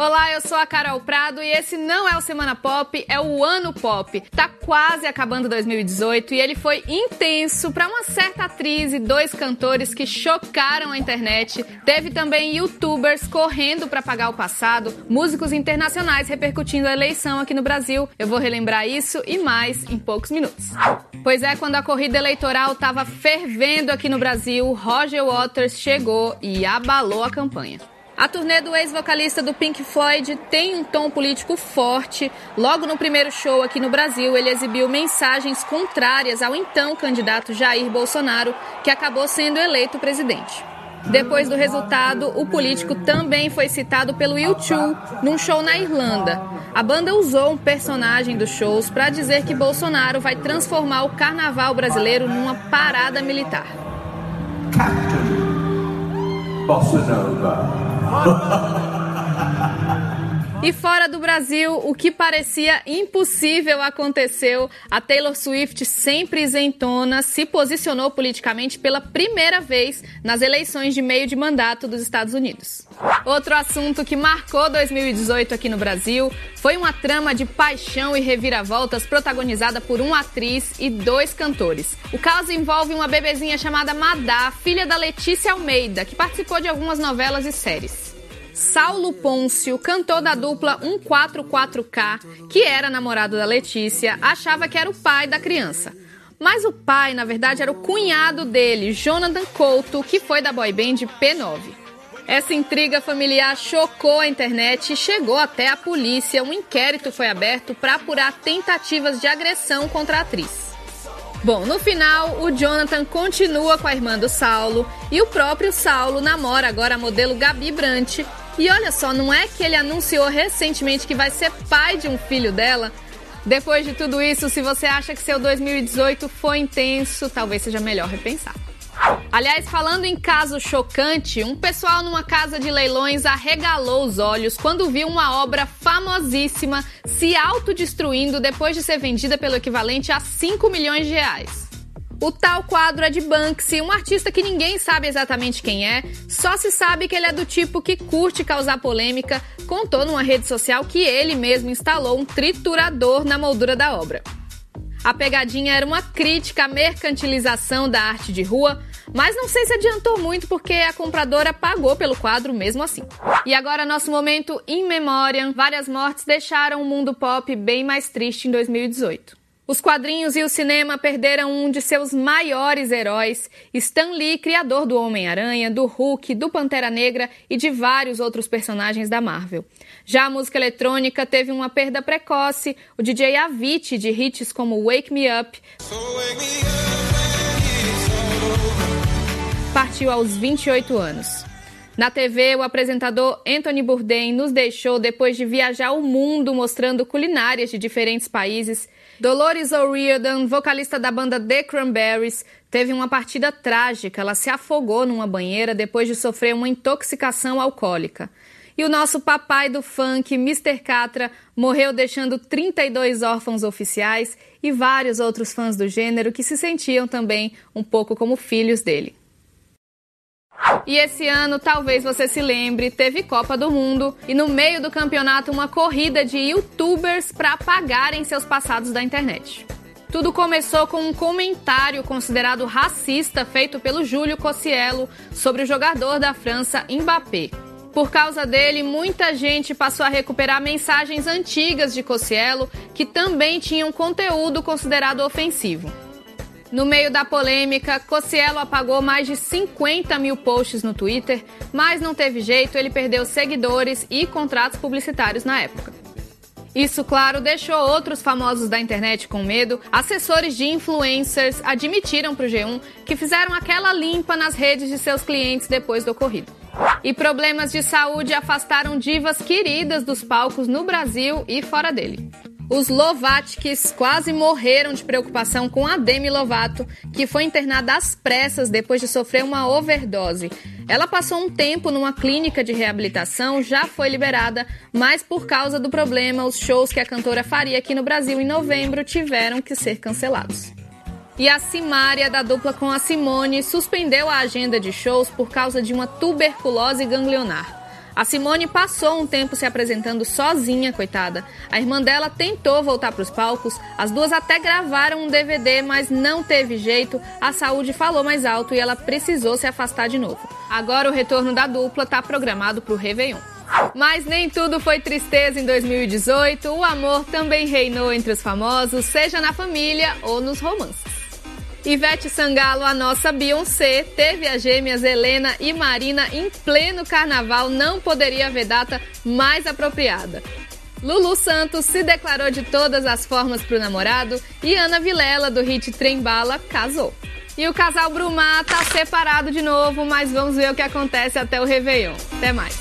Olá, eu sou a Carol Prado e esse não é o Semana Pop, é o Ano Pop. Tá quase acabando 2018 e ele foi intenso para uma certa atriz e dois cantores que chocaram a internet. Teve também youtubers correndo para pagar o passado, músicos internacionais repercutindo a eleição aqui no Brasil. Eu vou relembrar isso e mais em poucos minutos. Pois é, quando a corrida eleitoral estava fervendo aqui no Brasil, Roger Waters chegou e abalou a campanha. A turnê do ex-vocalista do Pink Floyd tem um tom político forte. Logo no primeiro show aqui no Brasil, ele exibiu mensagens contrárias ao então candidato Jair Bolsonaro, que acabou sendo eleito presidente. Depois do resultado, o político também foi citado pelo U2 num show na Irlanda. A banda usou um personagem dos shows para dizer que Bolsonaro vai transformar o carnaval brasileiro numa parada militar. Captain Bolsonaro. E fora do Brasil, o que parecia impossível aconteceu. A Taylor Swift, sempre isentona, se posicionou politicamente pela primeira vez nas eleições de meio de mandato dos Estados Unidos. Outro assunto que marcou 2018 aqui no Brasil foi uma trama de paixão e reviravoltas protagonizada por uma atriz e dois cantores. O caso envolve uma bebezinha chamada Madá, filha da Letícia Almeida, que participou de algumas novelas e séries. Saulo Pôncio, cantor da dupla 144K, que era namorado da Letícia, achava que era o pai da criança. Mas o pai, na verdade, era o cunhado dele, Jonathan Couto, que foi da boy band P9. Essa intriga familiar chocou a internet e chegou até a polícia. Um inquérito foi aberto para apurar tentativas de agressão contra a atriz. Bom, no final, o Jonathan continua com a irmã do Saulo e o próprio Saulo namora agora a modelo Gabi Brant, e olha só, não é que ele anunciou recentemente que vai ser pai de um filho dela? Depois de tudo isso, se você acha que seu 2018 foi intenso, talvez seja melhor repensar. Aliás, falando em caso chocante, um pessoal numa casa de leilões arregalou os olhos quando viu uma obra famosíssima se autodestruindo depois de ser vendida pelo equivalente a 5 milhões de reais. O tal quadro é de Banksy, um artista que ninguém sabe exatamente quem é, só se sabe que ele é do tipo que curte causar polêmica, contou numa rede social que ele mesmo instalou um triturador na moldura da obra. A pegadinha era uma crítica à mercantilização da arte de rua, mas não sei se adiantou muito porque a compradora pagou pelo quadro mesmo assim. E agora nosso momento in memoriam. Várias mortes deixaram o mundo pop bem mais triste em 2018. Os quadrinhos e o cinema perderam um de seus maiores heróis, Stan Lee, criador do Homem-Aranha, do Hulk, do Pantera Negra e de vários outros personagens da Marvel. Já a música eletrônica teve uma perda precoce, o DJ Avicii de hits como Wake Me Up partiu aos 28 anos. Na TV, o apresentador Anthony Bourdain nos deixou depois de viajar o mundo mostrando culinárias de diferentes países Dolores O'Riordan, vocalista da banda The Cranberries, teve uma partida trágica. Ela se afogou numa banheira depois de sofrer uma intoxicação alcoólica. E o nosso papai do funk, Mr. Catra, morreu deixando 32 órfãos oficiais e vários outros fãs do gênero que se sentiam também um pouco como filhos dele. E esse ano, talvez você se lembre, teve Copa do Mundo e no meio do campeonato uma corrida de youtubers para apagarem seus passados da internet. Tudo começou com um comentário considerado racista feito pelo Júlio Cossiello sobre o jogador da França Mbappé. Por causa dele, muita gente passou a recuperar mensagens antigas de Cossiello que também tinham conteúdo considerado ofensivo. No meio da polêmica, Cossiello apagou mais de 50 mil posts no Twitter, mas não teve jeito, ele perdeu seguidores e contratos publicitários na época. Isso, claro, deixou outros famosos da internet com medo. Assessores de influencers admitiram para o G1 que fizeram aquela limpa nas redes de seus clientes depois do ocorrido. E problemas de saúde afastaram divas queridas dos palcos no Brasil e fora dele. Os Lovatkis quase morreram de preocupação com a Demi Lovato, que foi internada às pressas depois de sofrer uma overdose. Ela passou um tempo numa clínica de reabilitação, já foi liberada, mas por causa do problema, os shows que a cantora faria aqui no Brasil em novembro tiveram que ser cancelados. E a Simária, da dupla com a Simone, suspendeu a agenda de shows por causa de uma tuberculose ganglionar. A Simone passou um tempo se apresentando sozinha, coitada. A irmã dela tentou voltar para os palcos, as duas até gravaram um DVD, mas não teve jeito, a saúde falou mais alto e ela precisou se afastar de novo. Agora o retorno da dupla está programado para o Réveillon. Mas nem tudo foi tristeza em 2018, o amor também reinou entre os famosos, seja na família ou nos romances. Ivete Sangalo, a nossa Beyoncé, teve as gêmeas Helena e Marina em pleno carnaval, não poderia haver data mais apropriada. Lulu Santos se declarou de todas as formas para o namorado e Ana Vilela, do hit Trembala, casou. E o casal Brumar tá separado de novo, mas vamos ver o que acontece até o Réveillon. Até mais.